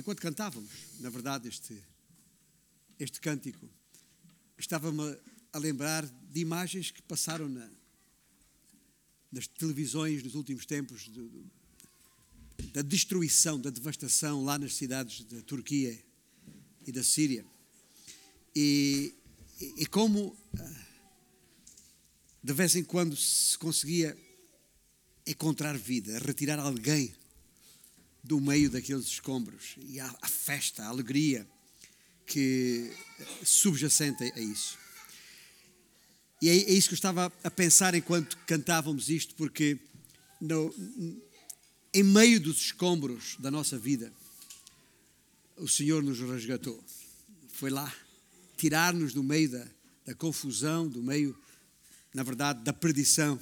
enquanto cantávamos, na verdade, este, este cântico, estava-me a lembrar de imagens que passaram na, nas televisões nos últimos tempos, da destruição, da devastação lá nas cidades da Turquia e da Síria. E, e, e como ah, de vez em quando se conseguia encontrar vida, retirar alguém do meio daqueles escombros e a, a festa, a alegria que subjacente a isso. E é, é, isso que eu estava a pensar enquanto cantávamos isto, porque no, em meio dos escombros da nossa vida, o Senhor nos resgatou. Foi lá tirar-nos do meio da, da confusão, do meio na verdade, da perdição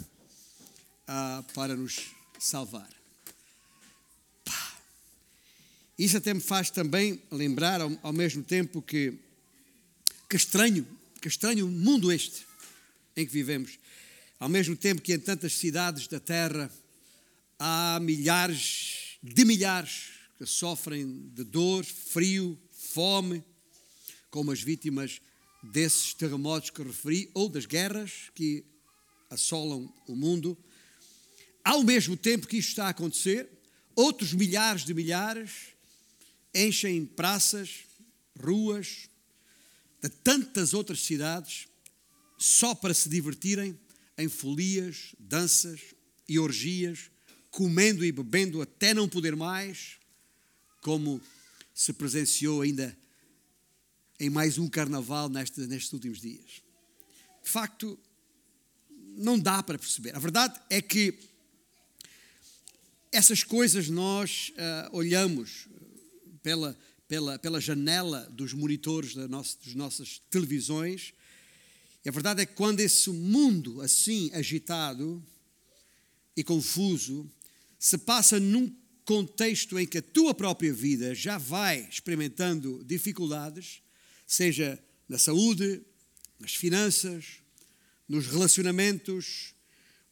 ah, para nos salvar. Isso até me faz também lembrar, ao, ao mesmo tempo, que, que estranho, que estranho mundo este em que vivemos. Ao mesmo tempo que em tantas cidades da terra há milhares de milhares que sofrem de dor, frio, fome, como as vítimas desses terremotos que referi ou das guerras que assolam o mundo. Ao mesmo tempo que isto está a acontecer, outros milhares de milhares enchem praças, ruas de tantas outras cidades só para se divertirem em folias, danças e orgias, comendo e bebendo até não poder mais, como se presenciou ainda em mais um carnaval neste, nestes últimos dias. De facto, não dá para perceber. A verdade é que essas coisas nós uh, olhamos pela, pela, pela janela dos monitores da nossa, das nossas televisões. E a verdade é que quando esse mundo assim agitado e confuso se passa num contexto em que a tua própria vida já vai experimentando dificuldades, seja na saúde, nas finanças, nos relacionamentos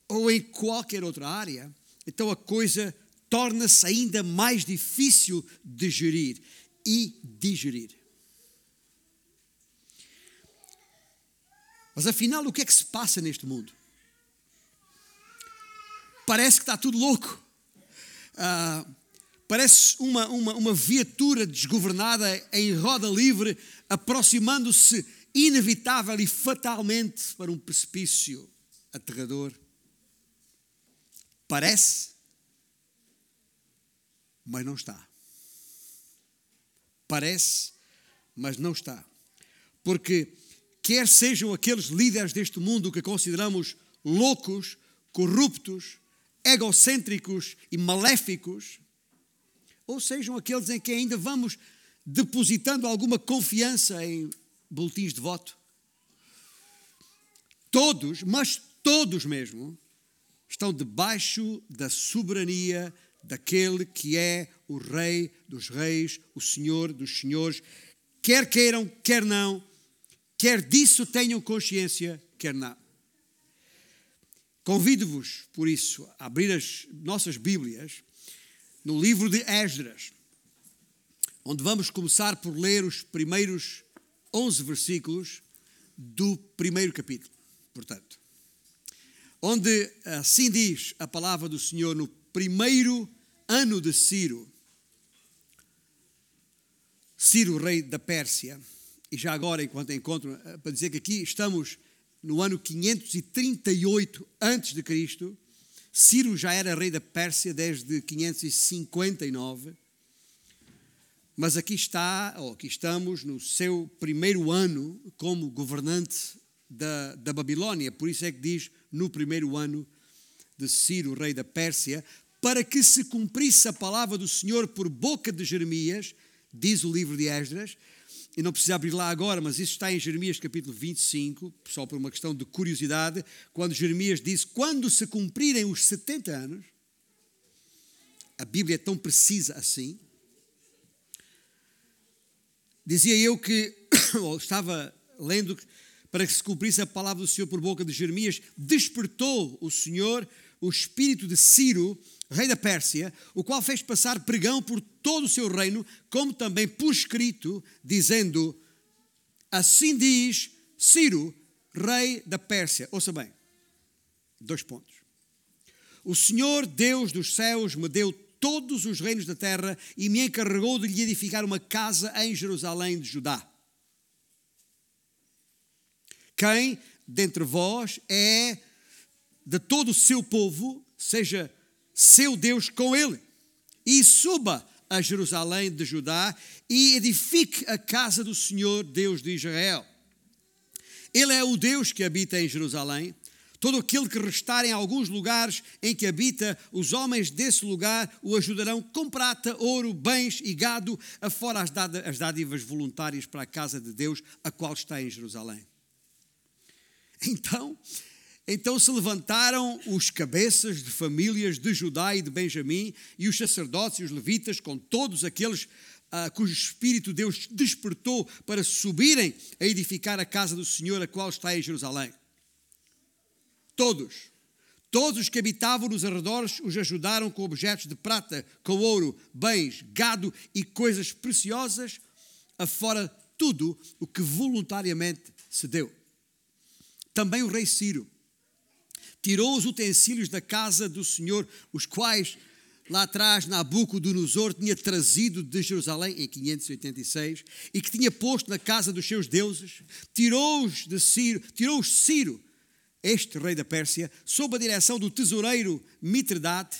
ou em qualquer outra área, então a coisa torna-se ainda mais difícil de gerir e digerir. Mas afinal, o que é que se passa neste mundo? Parece que está tudo louco. Uh, Parece uma, uma, uma viatura desgovernada em roda livre, aproximando-se inevitável e fatalmente para um precipício aterrador. Parece, mas não está. Parece, mas não está. Porque, quer sejam aqueles líderes deste mundo que consideramos loucos, corruptos, egocêntricos e maléficos, ou sejam aqueles em que ainda vamos depositando alguma confiança em boletins de voto. Todos, mas todos mesmo, estão debaixo da soberania daquele que é o Rei dos Reis, o Senhor dos Senhores, quer queiram, quer não, quer disso tenham consciência, quer não. Convido-vos, por isso, a abrir as nossas Bíblias no livro de Esdras, onde vamos começar por ler os primeiros 11 versículos do primeiro capítulo, portanto. Onde assim diz a palavra do Senhor no primeiro ano de Ciro, Ciro, rei da Pérsia, e já agora, enquanto encontro, eh, para dizer que aqui estamos no ano 538 antes de Cristo, Ciro já era rei da Pérsia desde 559, mas aqui está, ou aqui estamos, no seu primeiro ano como governante da, da Babilônia. Por isso é que diz no primeiro ano de Ciro, rei da Pérsia, para que se cumprisse a palavra do Senhor por boca de Jeremias, diz o livro de Esdras, e não precisa abrir lá agora, mas isso está em Jeremias capítulo 25, só por uma questão de curiosidade, quando Jeremias diz: Quando se cumprirem os 70 anos, a Bíblia é tão precisa assim. Dizia eu que, ou estava lendo, para que se cumprisse a palavra do Senhor por boca de Jeremias, despertou o Senhor o espírito de Ciro, rei da Pérsia, o qual fez passar pregão por todo o seu reino, como também por escrito, dizendo: Assim diz Ciro, rei da Pérsia. Ouça bem, dois pontos. O Senhor Deus dos céus me deu todos os reinos da terra e me encarregou de lhe edificar uma casa em Jerusalém de Judá. Quem dentre vós é de todo o seu povo, seja seu Deus com ele, e suba a Jerusalém de Judá e edifique a casa do Senhor, Deus de Israel. Ele é o Deus que habita em Jerusalém. Todo aquele que restar em alguns lugares em que habita, os homens desse lugar o ajudarão com prata, ouro, bens e gado, afora as dádivas voluntárias para a casa de Deus, a qual está em Jerusalém. Então, então se levantaram os cabeças de famílias de Judá e de Benjamim, e os sacerdotes e os levitas, com todos aqueles ah, cujo espírito Deus despertou para subirem a edificar a casa do Senhor, a qual está em Jerusalém. Todos, todos os que habitavam nos arredores os ajudaram com objetos de prata, com ouro, bens, gado e coisas preciosas, afora tudo o que voluntariamente se deu. Também o rei Ciro tirou os utensílios da casa do Senhor, os quais lá atrás Nabucodonosor tinha trazido de Jerusalém em 586 e que tinha posto na casa dos seus deuses, tirou-os de Ciro, tirou-os Ciro, este rei da Pérsia, sob a direção do tesoureiro Mitridate,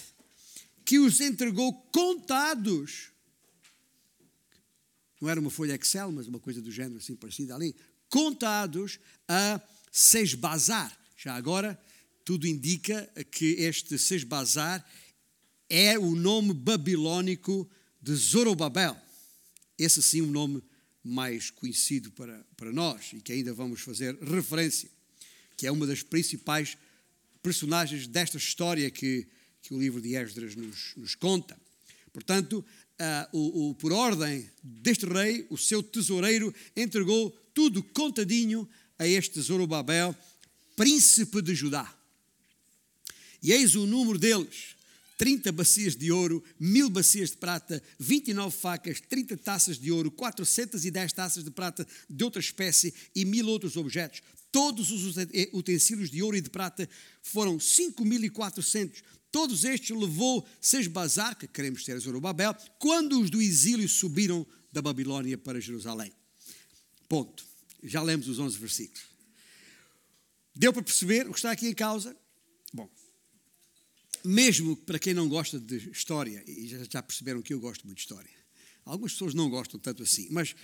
que os entregou contados. Não era uma folha Excel, mas uma coisa do género assim parecida ali, contados a Sesbazar. Já agora, tudo indica que este Sesbazar é o nome babilônico de Zorobabel. Esse sim um nome mais conhecido para, para nós e que ainda vamos fazer referência, que é uma das principais personagens desta história que, que o livro de Esdras nos, nos conta. Portanto, uh, o, o, por ordem deste rei, o seu tesoureiro entregou tudo contadinho a este Zorobabel, príncipe de Judá. E eis o número deles: 30 bacias de ouro, mil bacias de prata, 29 facas, 30 taças de ouro, 410 taças de prata de outra espécie e mil outros objetos. Todos os utensílios de ouro e de prata foram 5.400. Todos estes levou Sesbazar, que queremos ter Zorobabel, quando os do exílio subiram da Babilônia para Jerusalém. Ponto. Já lemos os 11 versículos. Deu para perceber o que está aqui em causa? Bom, mesmo para quem não gosta de história, e já perceberam que eu gosto muito de história, algumas pessoas não gostam tanto assim, mas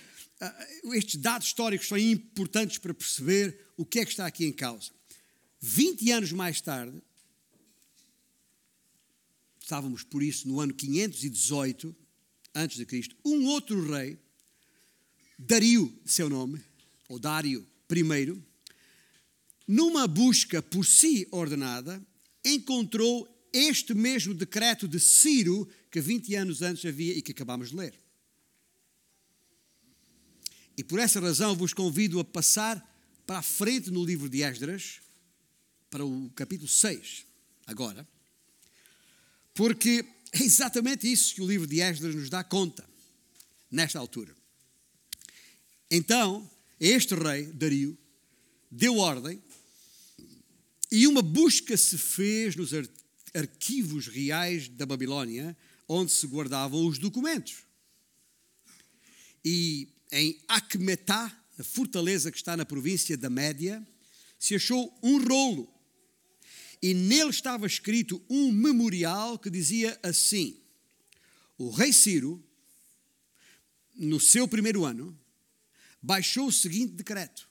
uh, estes dados históricos são importantes para perceber o que é que está aqui em causa. 20 anos mais tarde, estávamos por isso no ano 518 antes de Cristo, um outro rei, Dario, seu nome, ou Dário I, numa busca por si ordenada, encontrou este mesmo decreto de Ciro que 20 anos antes havia e que acabamos de ler. E por essa razão vos convido a passar para a frente no livro de Esdras, para o capítulo 6, agora, porque é exatamente isso que o livro de Esdras nos dá conta, nesta altura. Então, este rei, Dario, deu ordem e uma busca se fez nos arquivos reais da Babilônia, onde se guardavam os documentos. E em Acmetá, a fortaleza que está na província da Média, se achou um rolo. E nele estava escrito um memorial que dizia assim: O rei Ciro, no seu primeiro ano, baixou o seguinte decreto: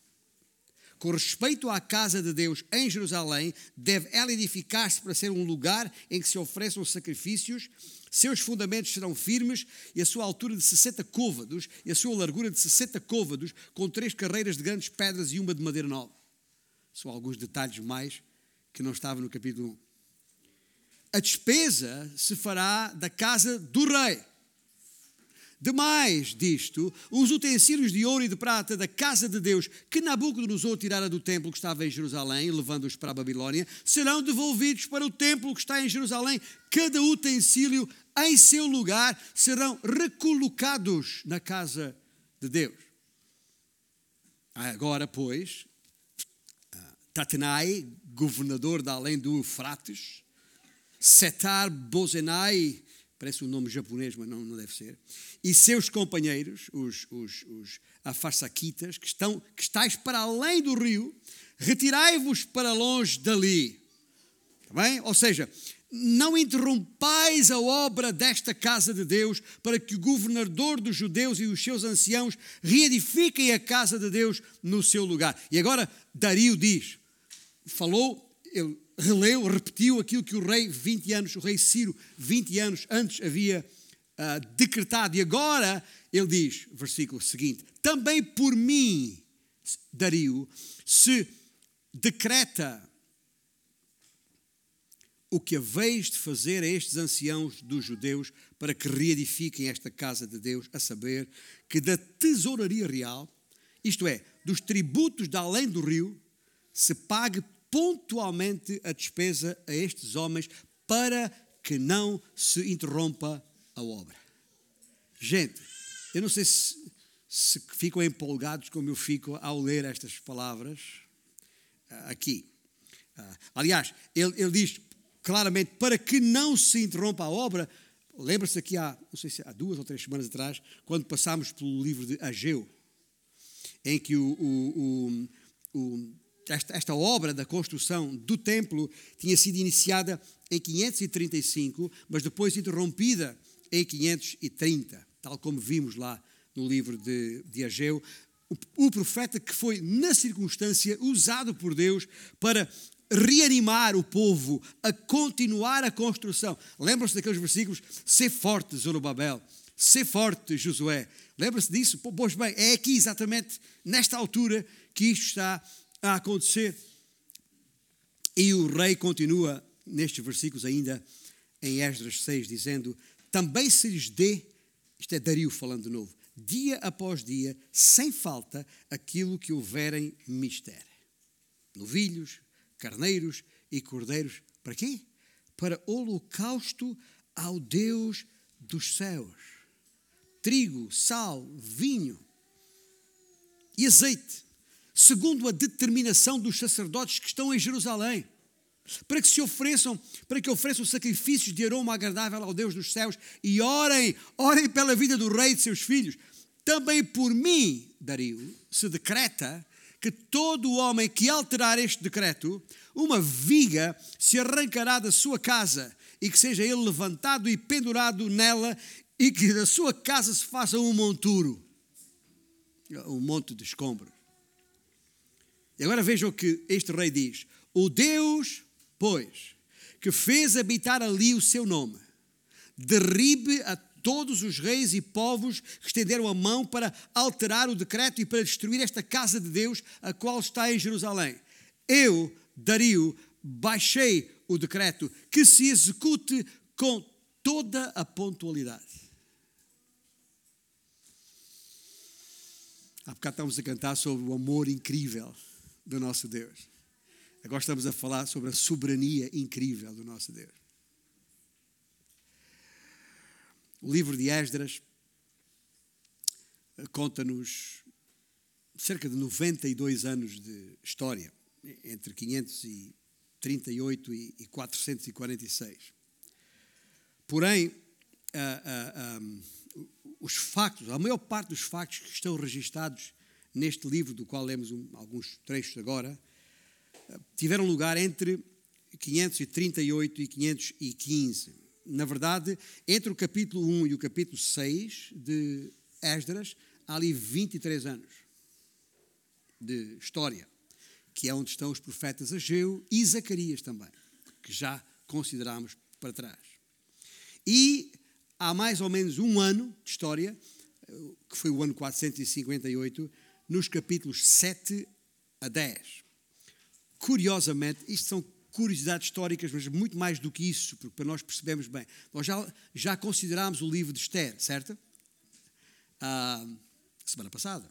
com respeito à casa de Deus em Jerusalém, deve ela edificar-se para ser um lugar em que se ofereçam sacrifícios, seus fundamentos serão firmes e a sua altura de 60 côvados e a sua largura de 60 côvados, com três carreiras de grandes pedras e uma de madeira nova. São alguns detalhes mais que não estavam no capítulo 1. A despesa se fará da casa do rei, Demais disto, os utensílios de ouro e de prata da casa de Deus que Nabucodonosor tirara do templo que estava em Jerusalém, levando-os para a Babilônia, serão devolvidos para o templo que está em Jerusalém. Cada utensílio em seu lugar serão recolocados na casa de Deus. Agora, pois, Tatenai, governador da além do Eufrates, Setar Bozenai, parece um nome japonês, mas não, não deve ser, e seus companheiros, os, os, os afarsaquitas, que, estão, que estáis para além do rio, retirai-vos para longe dali. Está bem? Ou seja, não interrompais a obra desta casa de Deus, para que o governador dos judeus e os seus anciãos reedifiquem a casa de Deus no seu lugar. E agora Dario diz: falou, ele releu, repetiu aquilo que o rei, 20 anos, o rei Ciro, 20 anos antes havia uh, decretado. E agora ele diz, versículo seguinte: Também por mim, Dario, se decreta o que haveis de fazer a estes anciãos dos judeus para que reedifiquem esta casa de Deus, a saber, que da tesouraria real, isto é, dos tributos da além do rio, se pague pontualmente a despesa a estes homens para que não se interrompa a obra. Gente, eu não sei se, se ficam empolgados como eu fico ao ler estas palavras ah, aqui. Ah, aliás, ele, ele diz claramente para que não se interrompa a obra. Lembra-se aqui há, não sei se há duas ou três semanas atrás, quando passámos pelo livro de Ageu, em que o, o, o, o esta, esta obra da construção do templo tinha sido iniciada em 535, mas depois interrompida em 530, tal como vimos lá no livro de, de Ageu. O, o profeta que foi, na circunstância, usado por Deus para reanimar o povo a continuar a construção. Lembram-se daqueles versículos? Ser forte, Zorobabel. Ser forte, Josué. Lembra-se disso? Pois bem, é aqui exatamente nesta altura que isto está a acontecer. E o rei continua nestes versículos ainda em Esdras 6, dizendo: Também se lhes dê, isto é Dario falando de novo, dia após dia, sem falta, aquilo que houverem mister. Novilhos, carneiros e cordeiros. Para quê? Para holocausto ao Deus dos céus. Trigo, sal, vinho e azeite segundo a determinação dos sacerdotes que estão em Jerusalém, para que se ofereçam, para que ofereçam sacrifícios de aroma agradável ao Deus dos céus e orem, orem pela vida do rei e de seus filhos. Também por mim, Dario, se decreta que todo homem que alterar este decreto, uma viga se arrancará da sua casa e que seja ele levantado e pendurado nela e que da sua casa se faça um monturo, um monte de escombros. E agora vejam o que este rei diz: O Deus, pois, que fez habitar ali o seu nome, derribe a todos os reis e povos que estenderam a mão para alterar o decreto e para destruir esta casa de Deus, a qual está em Jerusalém. Eu, Dario, baixei o decreto que se execute com toda a pontualidade. Há bocado estamos a cantar sobre o amor incrível do nosso Deus. Agora estamos a falar sobre a soberania incrível do nosso Deus. O livro de Esdras conta-nos cerca de 92 anos de história, entre 538 e 446. Porém, os factos, a maior parte dos factos que estão registados neste livro, do qual lemos um, alguns trechos agora, eh, tiveram lugar entre 538 e 515. Na verdade, entre o capítulo 1 e o capítulo 6 de Esdras, há ali 23 anos de história, que é onde estão os profetas Ageu e Zacarias também, que já consideramos para trás. E há mais ou menos um ano de história, eh, que foi o ano 458, nos capítulos 7 a 10. Curiosamente, isto são curiosidades históricas, mas muito mais do que isso, porque para nós percebemos bem. Nós já, já considerámos o livro de Esther, certo? a semana passada.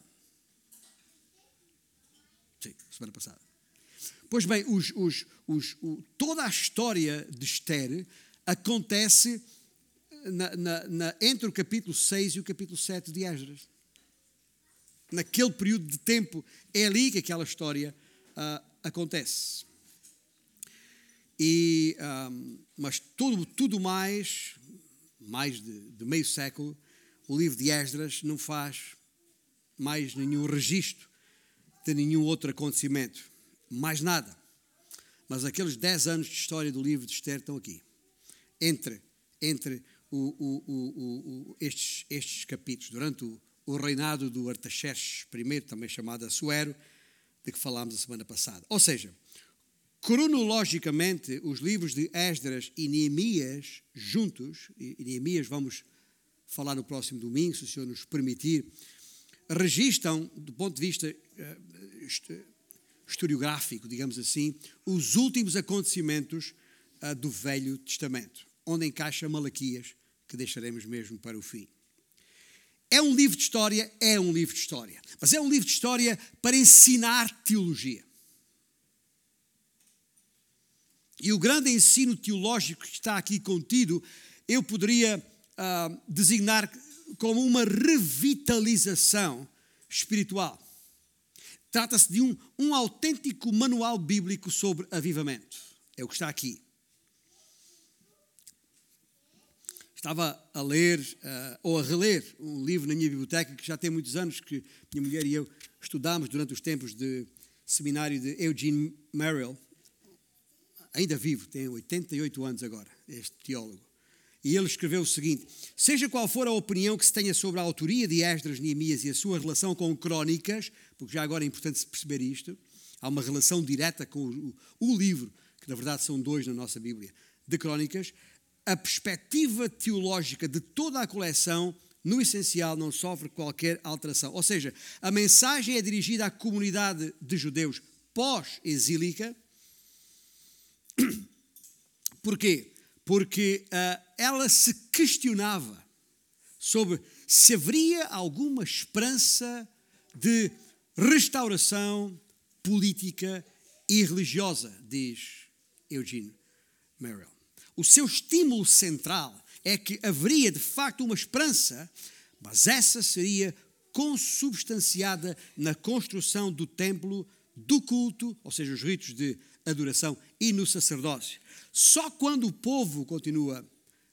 Sim, semana passada. Pois bem, os, os, os, o, toda a história de Esther acontece na, na, na, entre o capítulo 6 e o capítulo 7 de Esdras. Naquele período de tempo, é ali que aquela história uh, acontece. E, um, mas tudo, tudo mais, mais de, de, meio século, o livro de Esdras não faz mais nenhum registro de nenhum outro acontecimento. Mais nada. Mas aqueles 10 anos de história do livro de Esther estão aqui. Entre, entre o, o, o, estes, estes capítulos, durante o, reinado do Artaxerxes I, também chamado Assuero, de que falámos a semana passada. Ou seja, cronologicamente, os livros de Esdras e Neemias juntos, e Neemias vamos falar no próximo domingo, se o Senhor nos permitir, registram, do ponto de vista uh, historiográfico, digamos assim, os últimos acontecimentos uh, do Velho Testamento, onde encaixa Malaquias, que deixaremos mesmo para o fim. É um livro de história? É um livro de história. Mas é um livro de história para ensinar teologia. E o grande ensino teológico que está aqui contido, eu poderia uh, designar como uma revitalização espiritual. Trata-se de um, um autêntico manual bíblico sobre avivamento. É o que está aqui. Estava a ler uh, ou a reler um livro na minha biblioteca que já tem muitos anos, que minha mulher e eu estudámos durante os tempos de seminário de Eugene Merrill. Ainda vivo, tem 88 anos agora, este teólogo. E ele escreveu o seguinte: Seja qual for a opinião que se tenha sobre a autoria de Esdras, Neemias e a sua relação com crónicas, porque já agora é importante perceber isto, há uma relação direta com o, o livro, que na verdade são dois na nossa Bíblia, de crónicas, a perspectiva teológica de toda a coleção, no essencial, não sofre qualquer alteração. Ou seja, a mensagem é dirigida à comunidade de judeus pós-exílica. Porquê? Porque uh, ela se questionava sobre se haveria alguma esperança de restauração política e religiosa, diz Eugene Merrill o seu estímulo central é que haveria de facto uma esperança, mas essa seria consubstanciada na construção do templo, do culto, ou seja, os ritos de adoração e no sacerdócio. Só quando o povo, continua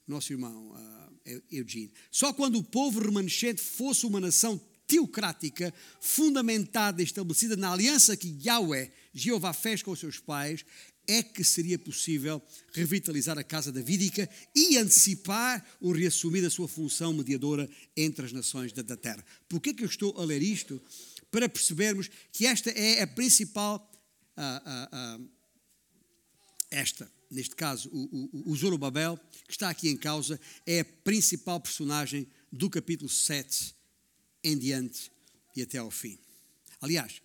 nosso irmão uh, Eugene, só quando o povo remanescente fosse uma nação teocrática, fundamentada e estabelecida na aliança que Yahweh, Jeová, fez com os seus pais, é que seria possível revitalizar a casa davídica e antecipar o reassumir da sua função mediadora entre as nações da terra. Por que é que eu estou a ler isto? Para percebermos que esta é a principal, esta, neste caso, o, o, o Zorobabel, que está aqui em causa, é a principal personagem do capítulo 7 em diante e até ao fim. Aliás,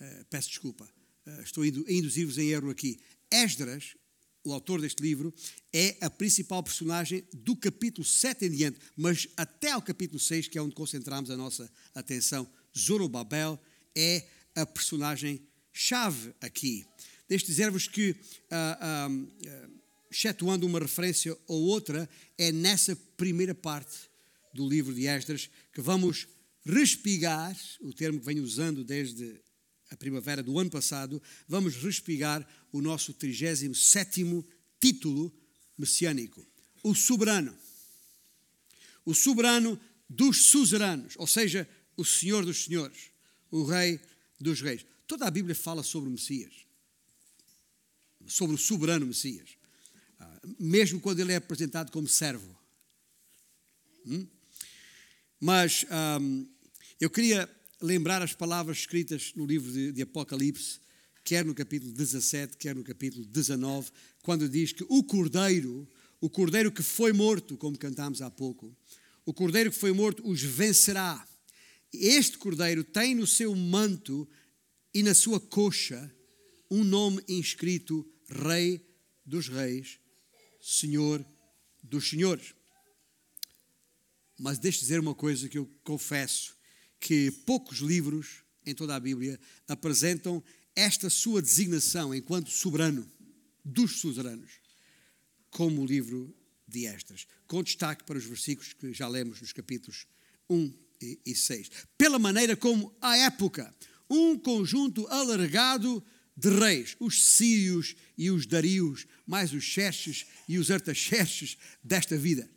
uh, peço desculpa, uh, estou a induzir-vos em erro aqui. Esdras, o autor deste livro, é a principal personagem do capítulo 7 em diante, mas até ao capítulo 6, que é onde concentramos a nossa atenção, Zorobabel é a personagem chave aqui. Deixe dizer-vos que, uh, uh, excetuando uma referência ou outra, é nessa primeira parte do livro de Esdras que vamos respigar, o termo que venho usando desde a primavera do ano passado, vamos respigar o nosso 37 título messiânico: o soberano. O soberano dos suzeranos, ou seja, o Senhor dos senhores, o Rei dos reis. Toda a Bíblia fala sobre o Messias, sobre o soberano Messias, ah, mesmo quando ele é apresentado como servo. Hum? Mas um, eu queria lembrar as palavras escritas no livro de, de, Apocalipse, quer no capítulo 17, quer no capítulo 19, quando diz que o Cordeiro, o Cordeiro que foi morto, como cantámos há pouco, o Cordeiro que foi morto os vencerá. Este Cordeiro tem no seu manto e na sua coxa um nome inscrito Rei dos Reis, Senhor dos Senhores. Mas deixe dizer uma coisa que eu confesso: que poucos livros em toda a Bíblia apresentam esta sua designação enquanto soberano dos suzeranos, como o livro de Esdras, com destaque para os versículos que já lemos nos capítulos 1 e 6. Pela maneira como, à época, um conjunto alargado de reis, os sírios e os darios, mais os xerxes e os artaxerxes desta vida.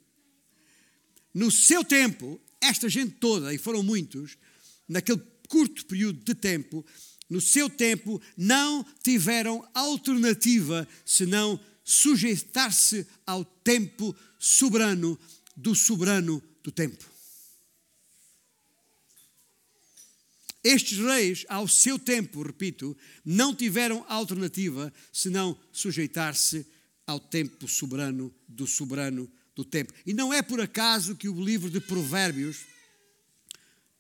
No seu tempo, esta gente toda, e foram muitos, naquele curto período de tempo, no seu tempo, não tiveram alternativa senão sujeitar-se ao tempo soberano do soberano do tempo. Estes reis, ao seu tempo, repito, não tiveram alternativa senão sujeitar-se ao tempo soberano do soberano do tempo. E não é por acaso que o livro de Provérbios,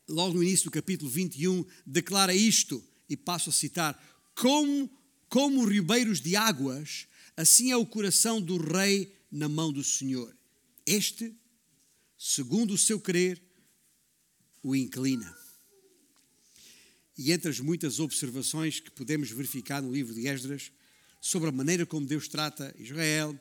logo no início do capítulo 21, declara isto, e passo a citar: Como, como ribeiros de águas, assim é o coração do rei na mão do Senhor. Este, segundo o seu querer, o inclina. E entre as muitas observações que podemos verificar no livro de Esdras sobre a maneira como Deus trata Israel,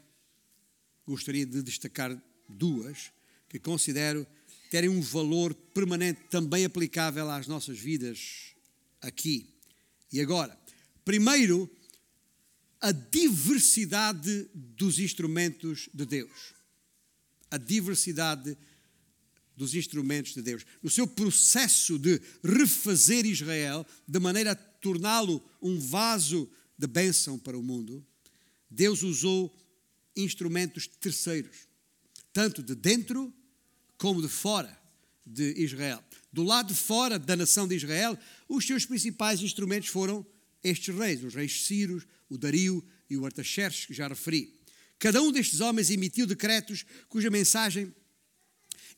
gostaria de destacar duas que considero terem um valor permanente também aplicável às nossas vidas aqui e agora. Primeiro, a diversidade dos instrumentos de Deus. A diversidade dos instrumentos de Deus. No seu processo de refazer Israel, de maneira a torná-lo um vaso de bênção para o mundo, Deus usou instrumentos terceiros, tanto de dentro como de fora de Israel. Do lado de fora da nação de Israel, os seus principais instrumentos foram estes reis, os reis Círios, o Dario e o Artaxerxes, que já referi. Cada um destes homens emitiu decretos cuja mensagem,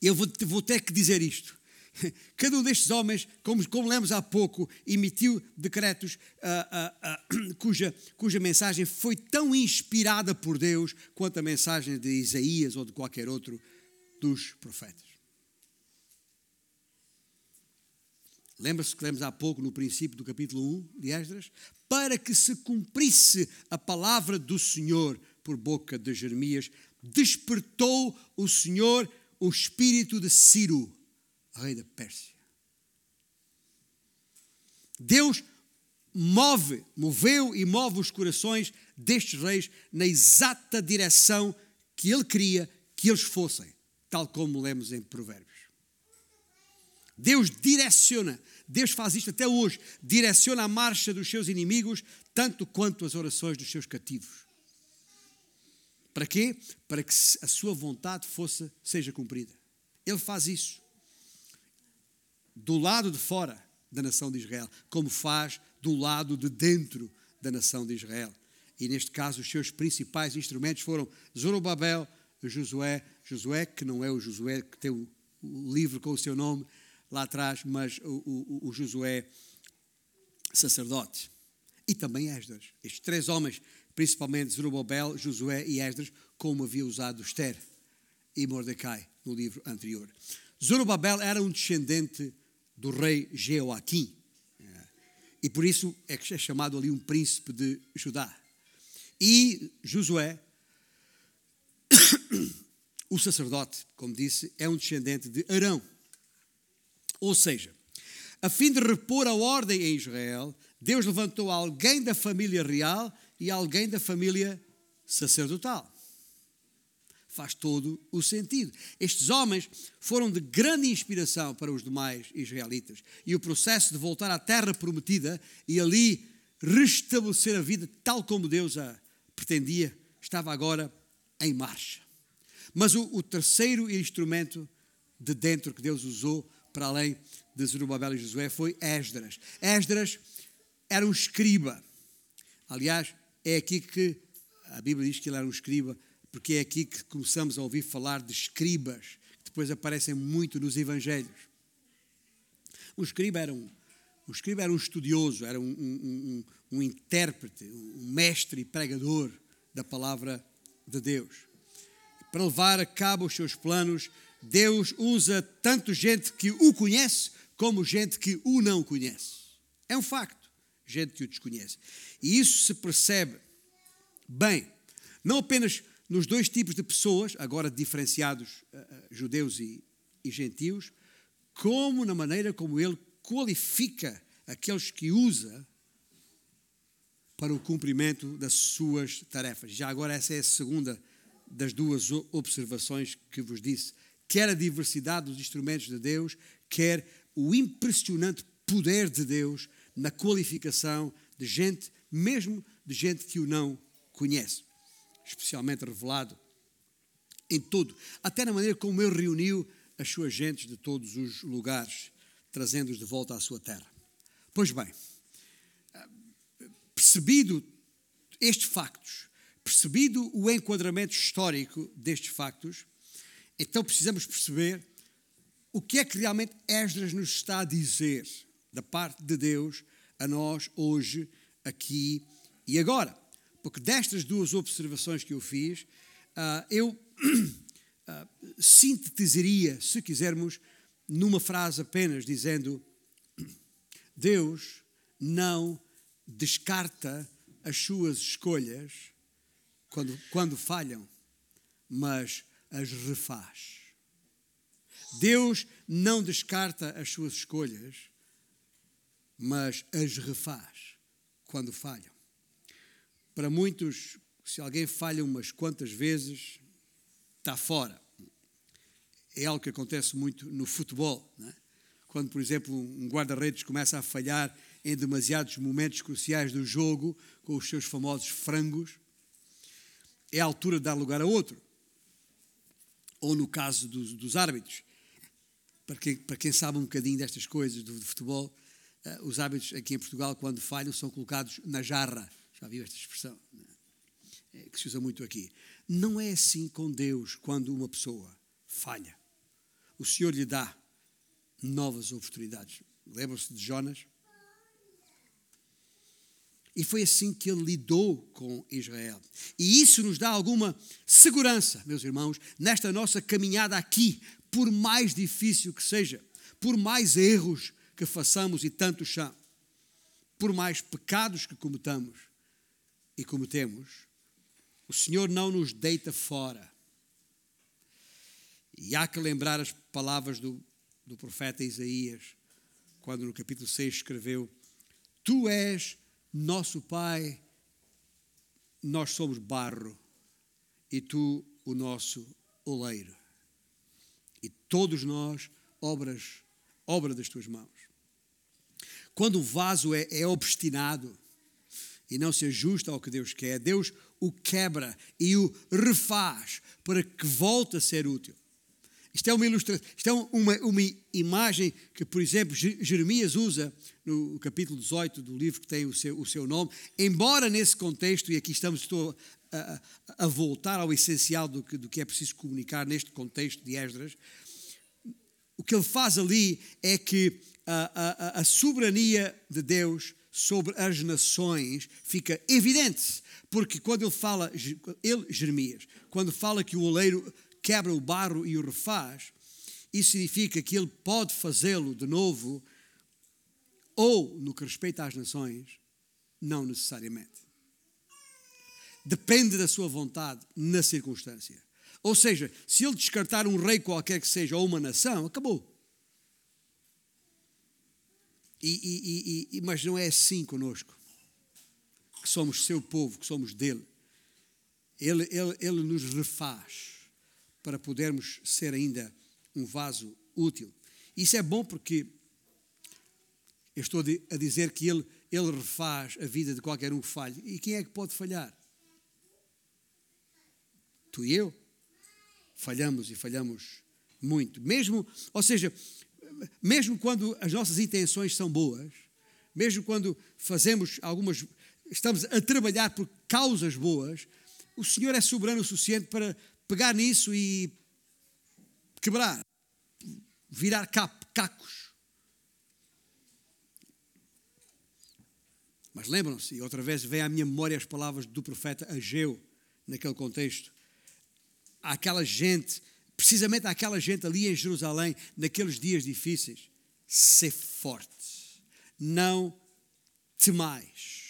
eu vou, vou ter que dizer isto, Cada um destes homens, como, como lemos há pouco, emitiu decretos uh, uh, uh, cuja, cuja mensagem foi tão inspirada por Deus quanto a mensagem de Isaías ou de qualquer outro dos profetas. Lembra-se que lemos há pouco no princípio do capítulo 1 de Esdras? Para que se cumprisse a palavra do Senhor por boca de Jeremias, despertou o Senhor o espírito de Ciro, rei da Pérsia. Deus move, moveu e move os corações destes reis na exata direção que ele queria que eles fossem, tal como lemos em Provérbios. Deus direciona, Deus faz isto até hoje, direciona a marcha dos seus inimigos, tanto quanto as orações dos seus cativos. Para quê? Para que a sua vontade fosse, seja cumprida. Ele faz isso do lado de fora da nação de Israel, como faz do lado de dentro da nação de Israel. E neste caso, os seus principais instrumentos foram Zorobabel, Josué, Josué, que não é o Josué que tem o, livro com o seu nome lá atrás, mas o, o, o Josué sacerdote. E também Esdras. Estes três homens, principalmente Zorobabel, Josué e Esdras, como havia usado Esther e Mordecai no livro anterior. Zorobabel era um descendente do rei Jeoaquim. E por isso é que é chamado ali um príncipe de Judá. E Josué, o sacerdote, como disse, é um descendente de Arão. Ou seja, a fim de repor a ordem em Israel, Deus levantou alguém da família real e alguém da família sacerdotal faz todo o sentido. Estes homens foram de grande inspiração para os demais israelitas. E o processo de voltar à terra prometida e ali restabelecer a vida tal como Deus a pretendia estava agora em marcha. Mas o, o terceiro instrumento de dentro que Deus usou para além de Zerubabel e Josué foi Esdras. Esdras era um escriba. Aliás, é aqui que a Bíblia diz que ele era um escriba porque é aqui que começamos a ouvir falar de escribas, que depois aparecem muito nos Evangelhos. O escriba era um, escriba era um estudioso, era um, um, um, um intérprete, um mestre e pregador da palavra de Deus. Para levar a cabo os seus planos, Deus usa tanto gente que o conhece como gente que o não conhece. É um facto, gente que o desconhece. E isso se percebe bem, não apenas nos dois tipos de pessoas, agora diferenciados, uh, uh, judeus e, e gentios, como na maneira como ele qualifica aqueles que usa para o cumprimento das suas tarefas. Já agora, essa é a segunda das duas observações que vos disse. Quer a diversidade dos instrumentos de Deus, quer o impressionante poder de Deus na qualificação de gente, mesmo de gente que o não conhece, especialmente revelado em tudo, até na maneira como ele reuniu as suas gentes de todos os lugares, trazendo-os de volta à sua terra. Pois bem, percebido estes factos, percebido o enquadramento histórico destes factos, então precisamos perceber o que é que realmente Esdras nos está a dizer da parte de Deus a nós hoje, aqui e agora. Porque destas duas observações que eu fiz, uh, eu uh, sintetizaria, se quisermos, numa frase apenas, dizendo: Deus não descarta as suas escolhas quando, quando falham, mas as refaz. Deus não descarta as suas escolhas, mas as refaz quando falham. Para muitos, se alguém falha umas quantas vezes, está fora. É algo que acontece muito no futebol. É? Quando, por exemplo, um guarda-redes começa a falhar em demasiados momentos cruciais do jogo, com os seus famosos frangos, é a altura de dar lugar a outro. Ou no caso dos, dos árbitros, para quem, para quem sabe um bocadinho destas coisas do, do futebol, uh, os árbitros aqui em Portugal, quando falham, são colocados na jarra. Já viu esta expressão? É, que se usa muito aqui. Não é assim com Deus quando uma pessoa falha. O Senhor lhe dá novas oportunidades. Lembram-se de Jonas? E foi assim que ele lidou com Israel. E isso nos dá alguma segurança, meus irmãos, nesta nossa caminhada aqui, por mais difícil que seja, por mais erros que façamos e tantos são, por mais pecados que cometamos e cometemos, o Senhor não nos deita fora. E há que lembrar as palavras do, do profeta Isaías, quando no capítulo 6 escreveu: Tu és nosso Pai, nós somos barro e tu o nosso oleiro. E todos nós, obras, obra das tuas mãos. Quando o vaso é, é obstinado e não se ajusta ao que Deus quer, Deus o quebra e o refaz para que volte a ser útil. Isto é uma ilustração, isto é uma, uma imagem que, por exemplo, Jeremias usa no capítulo 18 do livro que tem o seu, o seu nome, embora nesse contexto, e aqui estamos, estou a, a voltar ao essencial do que, do que é preciso comunicar neste contexto de Esdras, o que ele faz ali é que a, a, a soberania de Deus sobre as nações fica evidente, porque quando ele fala, ele, Jeremias, quando fala que o oleiro quebra o barro e o refaz, isso significa que ele pode fazê-lo de novo, ou, no que respeita às nações, não necessariamente. Depende da sua vontade na circunstância. Ou seja, se ele descartar um rei qualquer que seja, ou uma nação, acabou. E, e, e, mas não é assim conosco, que somos seu povo, que somos dele. Ele, ele, ele nos refaz para podermos ser ainda um vaso útil. Isso é bom porque eu estou a dizer que ele, ele refaz a vida de qualquer um que falhe. E quem é que pode falhar? Tu e eu. Falhamos e falhamos muito. Mesmo, ou seja, mesmo quando as nossas intenções são boas, mesmo quando fazemos algumas, estamos a trabalhar por causas boas, o Senhor é soberano o suficiente para pegar nisso e quebrar, virar cacos. Mas lembram-se, e outra vez vem à minha memória as palavras do profeta Ageu, naquele contexto. Aquela gente precisamente àquela gente ali em Jerusalém, naqueles dias difíceis: ser forte, não temais,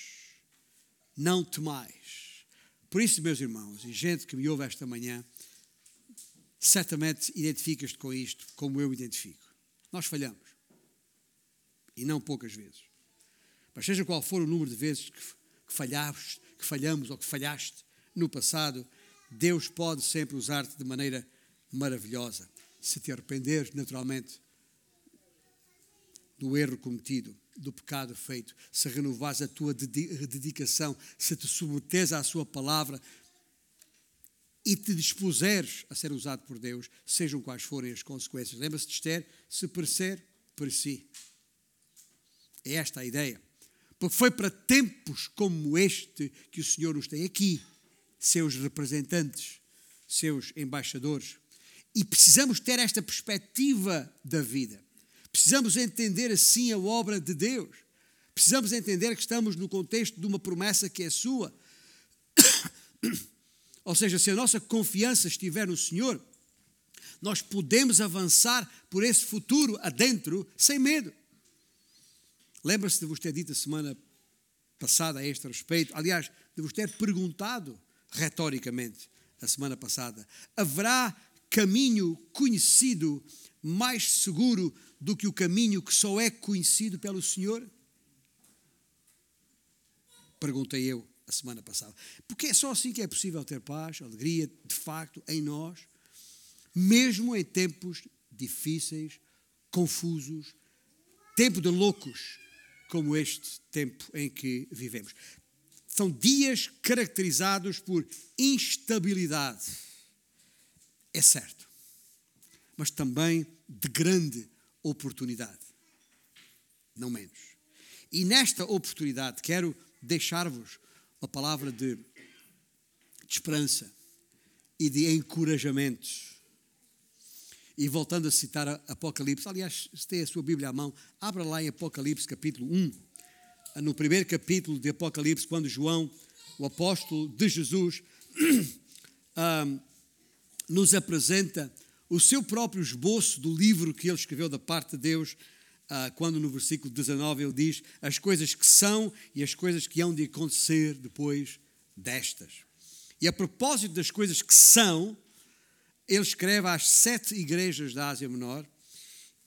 não temais. Por isso, meus irmãos, e gente que me ouve esta manhã, certamente identificas-te com isto, como eu identifico. Nós falhamos. E não poucas vezes. Mas seja qual for o número de vezes que, que falhamos, que falhamos ou que falhaste no passado, Deus pode sempre usar-te de maneira maravilhosa. Se te arrependeres, naturalmente, do erro cometido, do pecado feito, se renovares a tua dedicação, se te submeteres à sua palavra e te dispuseres a ser usado por Deus, sejam quais forem as consequências. Lembra-se de Esther? Se parecer, si. É esta a ideia. Porque foi para tempos como este que o Senhor nos tem aqui, seus representantes, seus embaixadores. E precisamos ter esta perspectiva da vida. Precisamos entender assim a obra de Deus. Precisamos entender que estamos no contexto de uma promessa que é sua. Ou seja, se a nossa confiança estiver no Senhor, nós podemos avançar por esse futuro adentro sem medo. Lembra-se de vos ter dito a semana passada a este respeito, aliás, de vos ter perguntado retoricamente a semana passada: haverá caminho conhecido mais seguro do que o caminho que só é conhecido pelo Senhor? Perguntei eu a semana passada. Porque é só assim que é possível ter paz, alegria, de facto, em nós, mesmo em tempos difíceis, confusos, tempo de loucos, como este tempo em que vivemos. São dias caracterizados por instabilidade. É certo. Mas também de grande oportunidade. Não menos. E nesta oportunidade quero deixar-vos a palavra de, de esperança e de encorajamento. E voltando a citar Apocalipse, aliás, se tem a sua Bíblia à mão, abra lá em Apocalipse capítulo 1, no primeiro capítulo de Apocalipse, quando João, o apóstolo de Jesus, um, nos apresenta o seu próprio esboço do livro que ele escreveu da parte de Deus, ah, quando no versículo 19 ele diz as coisas que são e as coisas que hão de acontecer depois destas. E a propósito das coisas que são, ele escreve às sete igrejas da Ásia Menor.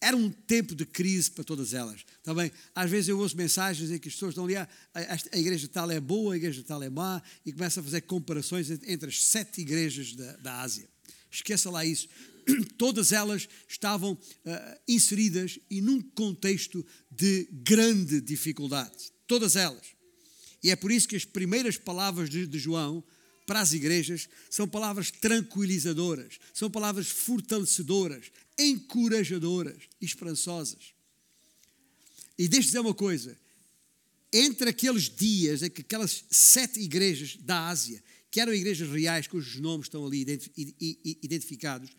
Era um tempo de crise para todas elas. Também, às vezes eu ouço mensagens em que as pessoas estão ali, a, ah, a, a igreja tal é boa, a igreja tal é má, e começam a fazer comparações entre as sete igrejas da, da Ásia. Esqueça lá isso. todas elas estavam uh, inseridas e num contexto de grande dificuldade. Todas elas. E é por isso que as primeiras palavras de, de João para as igrejas são palavras tranquilizadoras, são palavras fortalecedoras, encorajadoras esperançosas. E deixe dizer uma coisa: entre aqueles dias em que aquelas sete igrejas da Ásia, que eram igrejas reais, cujos nomes estão ali identificados,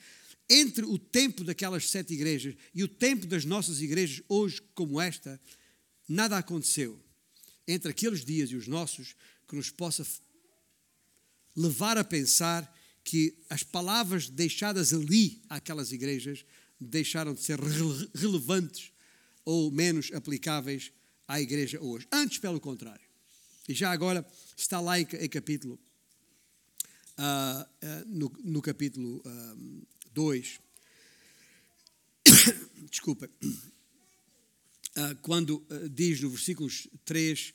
entre o tempo daquelas sete igrejas e o tempo das nossas igrejas, hoje como esta, nada aconteceu. Entre aqueles dias e os nossos, que nos possa levar a pensar que as palavras deixadas ali àquelas igrejas deixaram de ser relevantes ou menos aplicáveis à igreja hoje. Antes, pelo contrário. E já agora está lá em, capítulo, no, no, capítulo uh, 2, desculpa, quando diz no versículos 3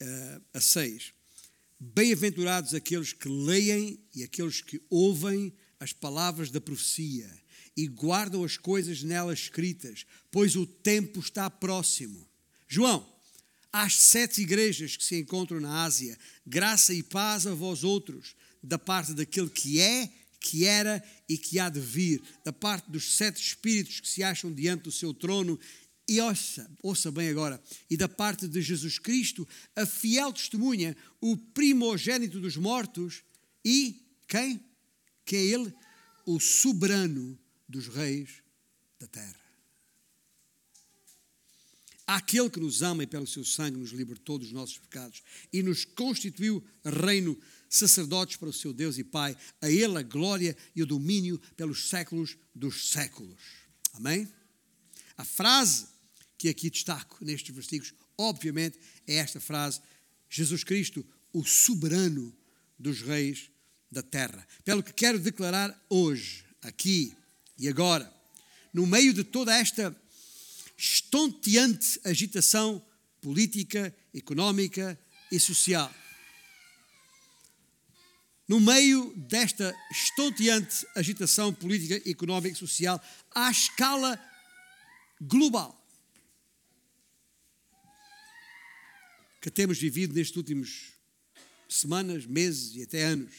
ah, a 6, Bem-aventurados aqueles que leem e aqueles que ouvem as palavras da profecia e guardam as coisas nelas escritas, pois o tempo está próximo. João, às sete igrejas que se encontram na Ásia, graça e paz a vós outros, da parte daquele que é, que era e que há de vir, da parte dos sete espíritos que se acham diante do seu trono, e ouça, ouça bem agora, e da parte de Jesus Cristo, a fiel testemunha, o primogênito dos mortos, e quem? Quem é ele? O soberano dos reis da terra. àquele que nos ama e pelo seu sangue nos libertou dos nossos pecados e nos constituiu reino, sacerdotes para o seu Deus e Pai, a Ele a glória e o domínio pelos séculos dos séculos. Amém? A frase que aqui destaco nestes versículos, obviamente, é esta frase: Jesus Cristo, o soberano dos reis da terra. Pelo que quero declarar hoje, aqui e agora, no meio de toda esta estonteante agitação política, económica e social. No meio desta estonteante agitação política, económica e social, à escala global, que temos vivido nestes últimos semanas, meses e até anos.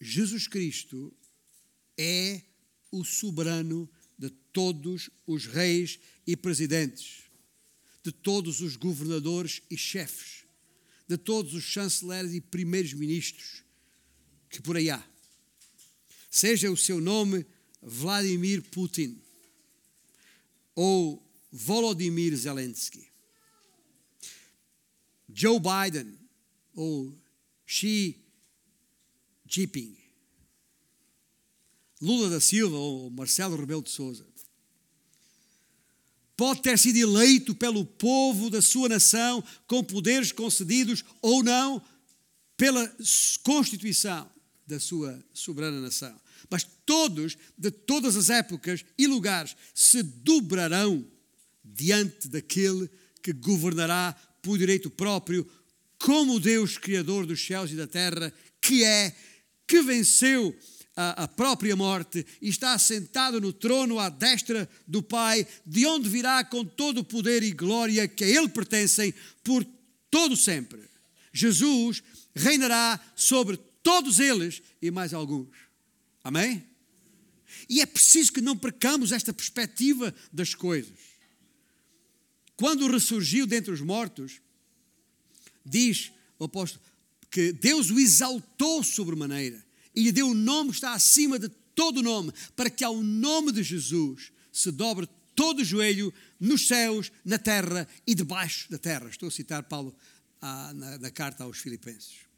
Jesus Cristo é o soberano de todos os reis e presidentes, de todos os governadores e chefes, de todos os chanceleres e primeiros ministros que por aí há. Seja o seu nome Vladimir Putin ou Volodymyr Zelensky, Joe Biden ou Xi Jinping, Lula da Silva ou Marcelo Rebelo de Souza. Pode ter sido eleito pelo povo da sua nação com poderes concedidos ou não pela Constituição da sua soberana nação. Mas todos, de todas as épocas e lugares, se dobrarão diante daquele que governará por direito próprio, como Deus Criador dos céus e da terra, que é, que venceu a, a própria morte e está assentado no trono à destra do Pai, de onde virá com todo o poder e glória que a Ele pertencem por todo sempre. Jesus reinará sobre todos eles e mais alguns. Amém? E é preciso que não percamos esta perspectiva das coisas. Quando ressurgiu dentre os mortos, diz o apóstolo que Deus o exaltou sobremaneira e lhe deu um nome que está acima de todo nome, para que ao nome de Jesus se dobre todo o joelho nos céus, na terra e debaixo da terra. Estou a citar Paulo ah, na, na carta aos Filipenses.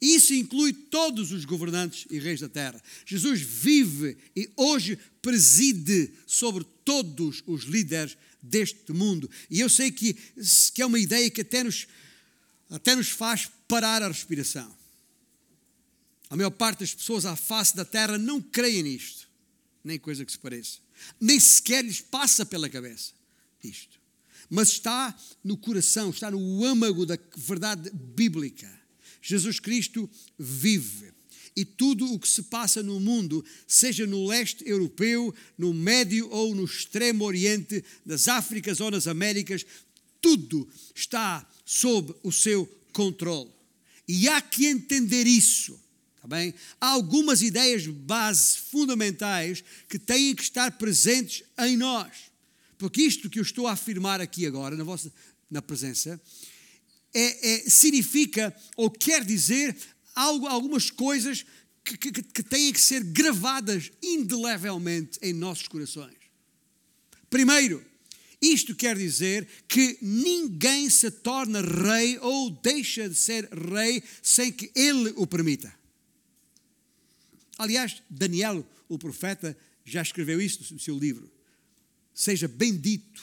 Isso inclui todos os governantes e reis da terra. Jesus vive e hoje preside sobre todos os líderes deste mundo. E eu sei que, que é uma ideia que até nos, até nos faz parar a respiração. A maior parte das pessoas à face da terra não creem nisto, nem coisa que se pareça. Nem sequer lhes passa pela cabeça isto. Mas está no coração, está no âmago da verdade bíblica. Jesus Cristo vive. E tudo o que se passa no mundo, seja no leste europeu, no médio ou no extremo oriente, nas Áfricas ou nas Américas, tudo está sob o seu controle. E há que entender isso Tá bem? Há algumas ideias base fundamentais que têm que estar presentes em nós. Porque isto que eu estou a afirmar aqui agora, na vossa na presença, é, é, significa ou quer dizer algo, algumas coisas que, que, que têm que ser gravadas indelevelmente em nossos corações. Primeiro, isto quer dizer que ninguém se torna rei ou deixa de ser rei sem que ele o permita. Aliás, Daniel, o profeta, já escreveu isso no seu livro. Seja bendito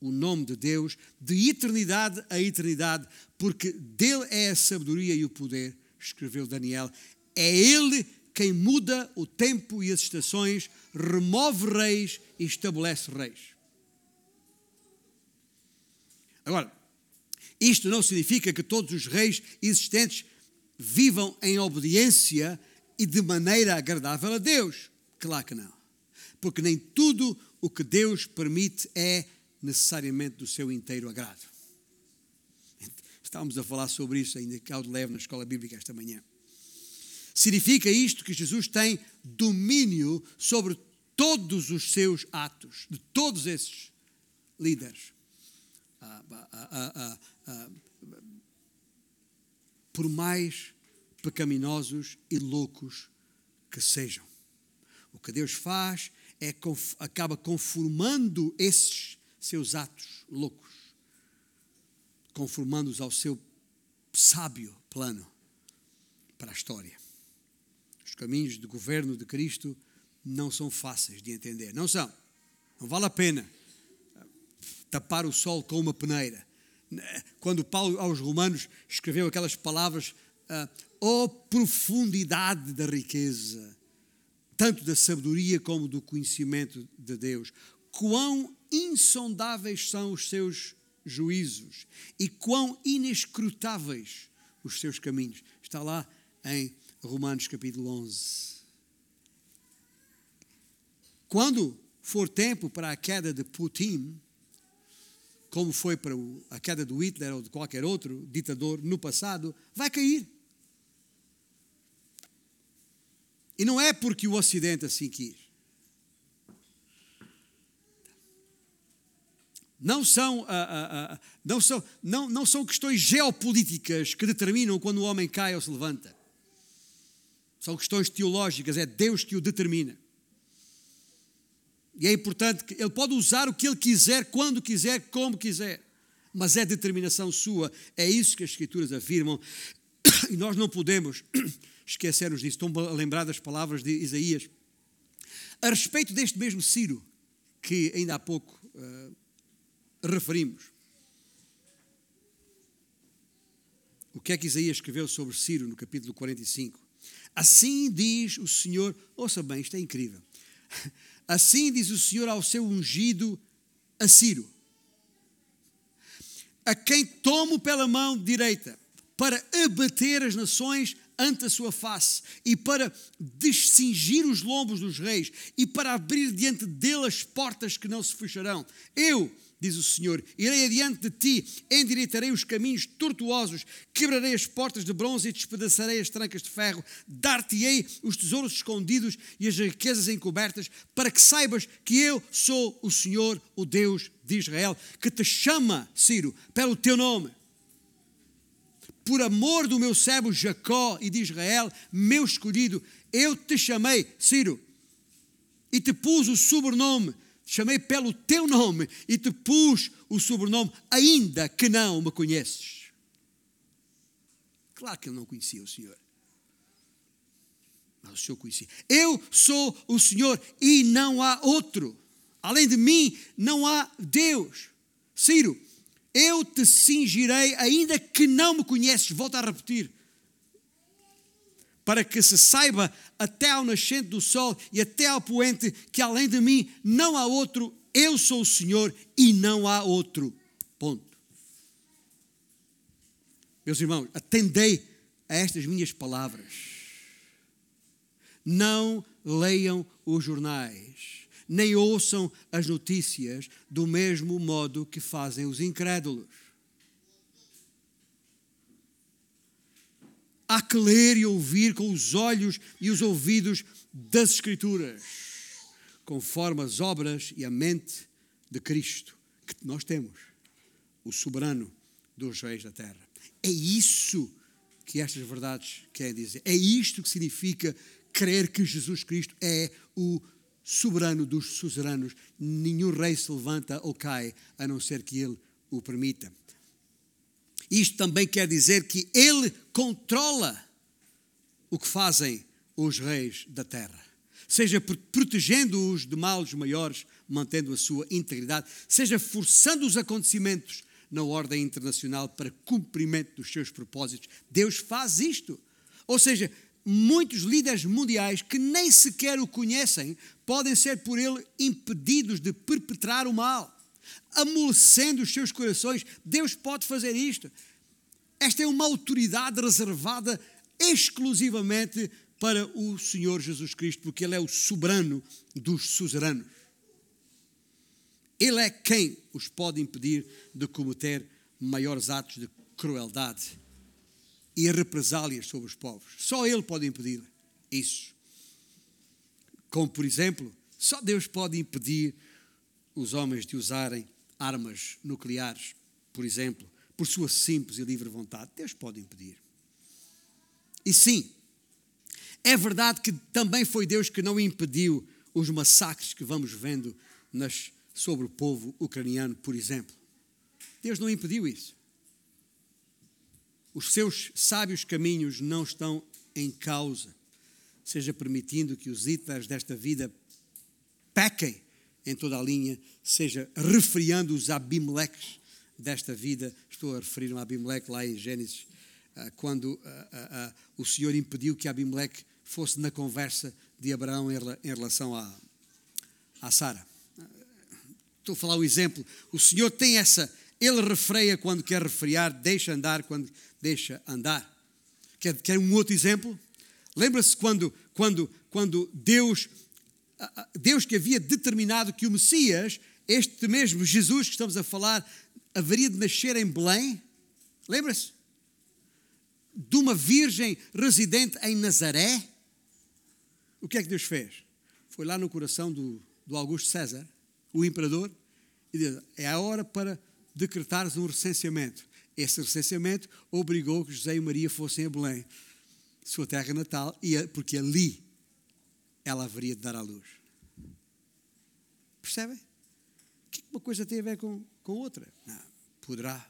o nome de Deus de eternidade a eternidade, porque dele é a sabedoria e o poder, escreveu Daniel. É ele quem muda o tempo e as estações, remove reis e estabelece reis. Agora, isto não significa que todos os reis existentes vivam em obediência e de maneira agradável a Deus? Claro que não. Porque nem tudo o que Deus permite é necessariamente do seu inteiro agrado. Estávamos a falar sobre isso ainda que de leve na escola bíblica esta manhã. Significa isto que Jesus tem domínio sobre todos os seus atos, de todos esses líderes. Ah, ah, ah, por mais pecaminosos e loucos que sejam. O que Deus faz é, acaba conformando esses seus atos loucos, conformando-os ao seu sábio plano para a história. Os caminhos de governo de Cristo não são fáceis de entender, não são. Não vale a pena tapar o sol com uma peneira. Quando Paulo aos Romanos escreveu aquelas palavras, oh profundidade da riqueza, tanto da sabedoria como do conhecimento de Deus, quão insondáveis são os seus juízos e quão inescrutáveis os seus caminhos. Está lá em Romanos capítulo 11. Quando for tempo para a queda de Putin, como foi para a queda do Hitler ou de qualquer outro ditador no passado, vai cair. E não é porque o Ocidente assim quis. Não são, ah, ah, ah, não, são, não, não são questões geopolíticas que determinam quando o homem cai ou se levanta. São questões teológicas, é Deus que o determina. E é importante que ele pode usar o que ele quiser, quando quiser, como quiser. Mas é determinação sua. É isso que as Escrituras afirmam. E nós não podemos esquecer-nos disso. Estão a lembrar das palavras de Isaías. A respeito deste mesmo Ciro, que ainda há pouco uh, referimos. O que é que Isaías escreveu sobre Ciro no capítulo 45? Assim diz o Senhor, ouça bem, isto é incrível. Assim diz o Senhor ao seu ungido, a Ciro, a quem tomo pela mão direita, para abater as nações ante a sua face, e para descingir os lombos dos reis, e para abrir diante dele as portas que não se fecharão. Eu, diz o Senhor. Irei adiante de ti, endireitarei os caminhos tortuosos, quebrarei as portas de bronze e despedaçarei as trancas de ferro, dar-te-ei os tesouros escondidos e as riquezas encobertas, para que saibas que eu sou o Senhor, o Deus de Israel, que te chama, Ciro, pelo teu nome. Por amor do meu servo Jacó e de Israel, meu escolhido, eu te chamei, Ciro, e te pus o sobrenome chamei pelo teu nome e te pus o sobrenome, ainda que não me conheces. Claro que ele não conhecia o Senhor. Mas o Senhor conhecia. Eu sou o Senhor e não há outro. Além de mim, não há Deus. Ciro, eu te cingirei, ainda que não me conheces. Volto a repetir para que se saiba até ao nascente do sol e até ao poente que além de mim não há outro, eu sou o Senhor e não há outro. Ponto. Meus irmãos, atendei a estas minhas palavras. Não leiam os jornais, nem ouçam as notícias do mesmo modo que fazem os incrédulos. há que ler e ouvir com os olhos e os ouvidos das Escrituras, conforme as obras e a mente de Cristo que nós temos, o soberano dos reis da terra. É isso que estas verdades querem dizer. É isto que significa crer que Jesus Cristo é o soberano dos suzeranos. Nenhum rei se levanta ou cai a não ser que ele o permita. Isto também quer dizer que ele controla o que fazem os reis da terra. Seja protegendo-os de males maiores, mantendo a sua integridade, seja forçando os acontecimentos na ordem internacional para cumprimento dos seus propósitos. Deus faz isto. Ou seja, muitos líderes mundiais que nem sequer o conhecem podem ser por ele impedidos de perpetrar o mal amolecendo os seus corações. Deus pode fazer isto. Esta é uma autoridade reservada exclusivamente para o Senhor Jesus Cristo, porque Ele é o soberano dos suzeranos. Ele é quem os pode impedir de cometer maiores atos de crueldade e represálias sobre os povos. Só Ele pode impedir isso. Como, por exemplo, só Deus pode impedir os homens de usarem armas nucleares, por exemplo, por sua simples e livre vontade. Deus pode impedir. E sim, é verdade que também foi Deus que não impediu os massacres que vamos vendo nas, sobre o povo ucraniano, por exemplo. Deus não impediu isso. Os seus sábios caminhos não estão em causa, seja permitindo que os ítares desta vida pequem em toda a linha, seja refriando os Abimeleques desta vida. Estou a referir a Abimeleque lá em Gênesis, ah, quando ah, ah, o Senhor impediu que Abimeleque fosse na conversa de Abraão em relação a, a Sara. Estou a falar o exemplo. O Senhor tem essa, ele refreia quando quer refriar, deixa andar quando deixa andar. Quer, quer um outro exemplo? Lembra-se quando, quando, quando Deus, Deus que havia determinado que o Messias, este mesmo Jesus que estamos a falar, haveria de nascer em Belém? Lembra-se? De uma virgem residente em Nazaré? O que é que Deus fez? Foi lá no coração do, do Augusto César, o imperador, e disse: é a hora para decretares um recenseamento. Esse recenseamento obrigou que José e Maria fossem a Belém, sua terra natal, porque ali ela haveria de dar à luz. Percebem? O que uma coisa tem a ver com, com outra? Não, poderá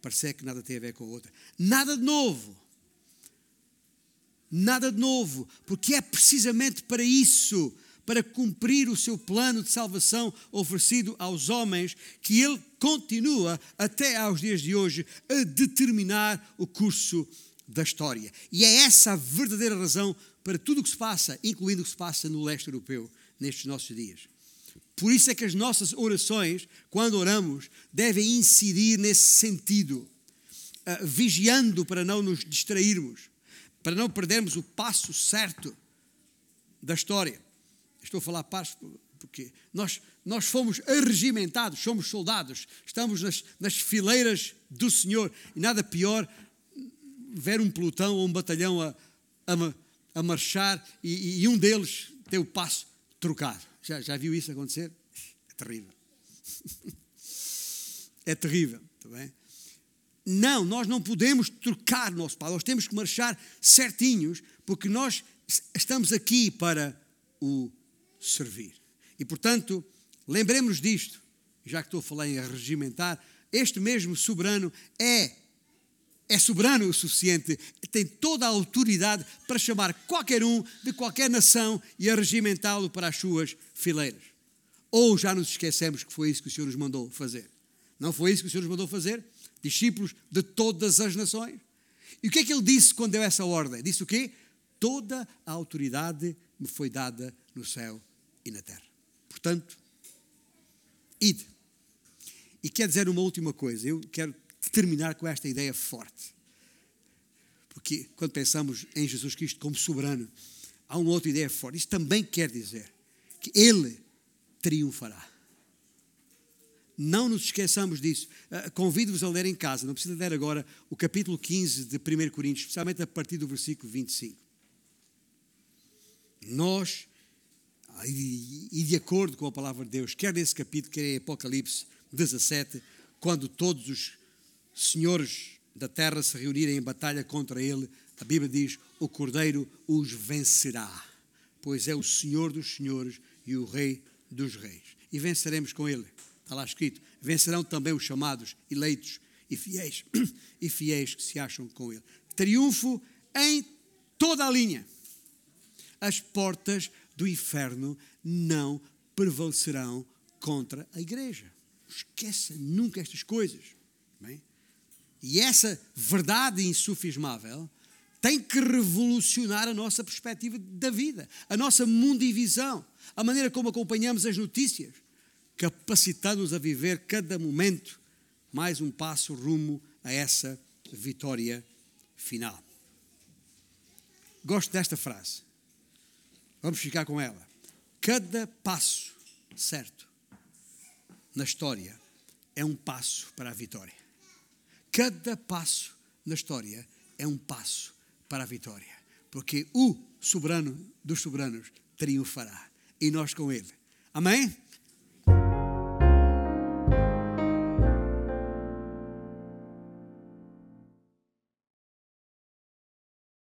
parecer que nada tem a ver com outra. Nada de novo. Nada de novo, porque é precisamente para isso para cumprir o seu plano de salvação oferecido aos homens, que ele continua até aos dias de hoje a determinar o curso da história. E é essa a verdadeira razão para tudo o que se passa, incluindo o que se passa no leste europeu nestes nossos dias. Por isso é que as nossas orações, quando oramos, devem incidir nesse sentido, uh, vigiando para não nos distrairmos, para não perdermos o passo certo da história. Estou a falar paz porque nós, nós fomos arregimentados, somos soldados, estamos nas, nas fileiras do Senhor e nada pior ver um pelotão ou um batalhão a, a, a marchar e, e, um deles ter o passo trocado. Já, já viu isso acontecer? É terrível. É terrível, está bem? Não, nós não podemos trocar nosso passo, nós temos que marchar certinhos, porque nós estamos aqui para o servir. E, portanto, lembremos disto, já que estou a falar em regimentar, este mesmo soberano é, é soberano o suficiente, tem toda a autoridade para chamar qualquer um de qualquer nação e a regimentá-lo para as suas fileiras. Ou já nos esquecemos que foi isso que o Senhor nos mandou fazer? Não foi isso que o Senhor nos mandou fazer? Discípulos de todas as nações. E o que é que ele disse quando deu essa ordem? Disse o quê? Toda a autoridade me foi dada no céu e na terra. Portanto, ide. E quer dizer uma última coisa, eu quero terminar com esta ideia forte. Porque quando pensamos em Jesus Cristo como soberano, há uma outra ideia forte. Isso também quer dizer que Ele triunfará. Não nos esqueçamos disso. Uh, Convido-vos a ler em casa, não precisa ler agora, o capítulo 15 de 1 Coríntios, especialmente a partir do versículo 25. Nós e de acordo com a palavra de Deus, quer nesse capítulo, quer em Apocalipse 17, quando todos os senhores da terra se reunirem em batalha contra ele, a Bíblia diz: o Cordeiro os vencerá, pois é o Senhor dos senhores e o Rei dos reis. E venceremos com ele. Está lá escrito: vencerão também os chamados, eleitos e fiéis, e fiéis que se acham com ele. Triunfo em toda a linha. As portas do inferno não prevalecerão contra a igreja. Esqueça nunca estas coisas. Bem? E essa verdade insufismável tem que revolucionar a nossa perspectiva da vida, a nossa mundivisão, a maneira como acompanhamos as notícias, capacitando-nos a viver cada momento mais um passo rumo a essa vitória final. Gosto desta frase. Vamos ficar com ela. Cada passo certo na história é um passo para a vitória. Cada passo na história é um passo para a vitória. Porque o soberano dos soberanos triunfará. E nós com ele. Amém?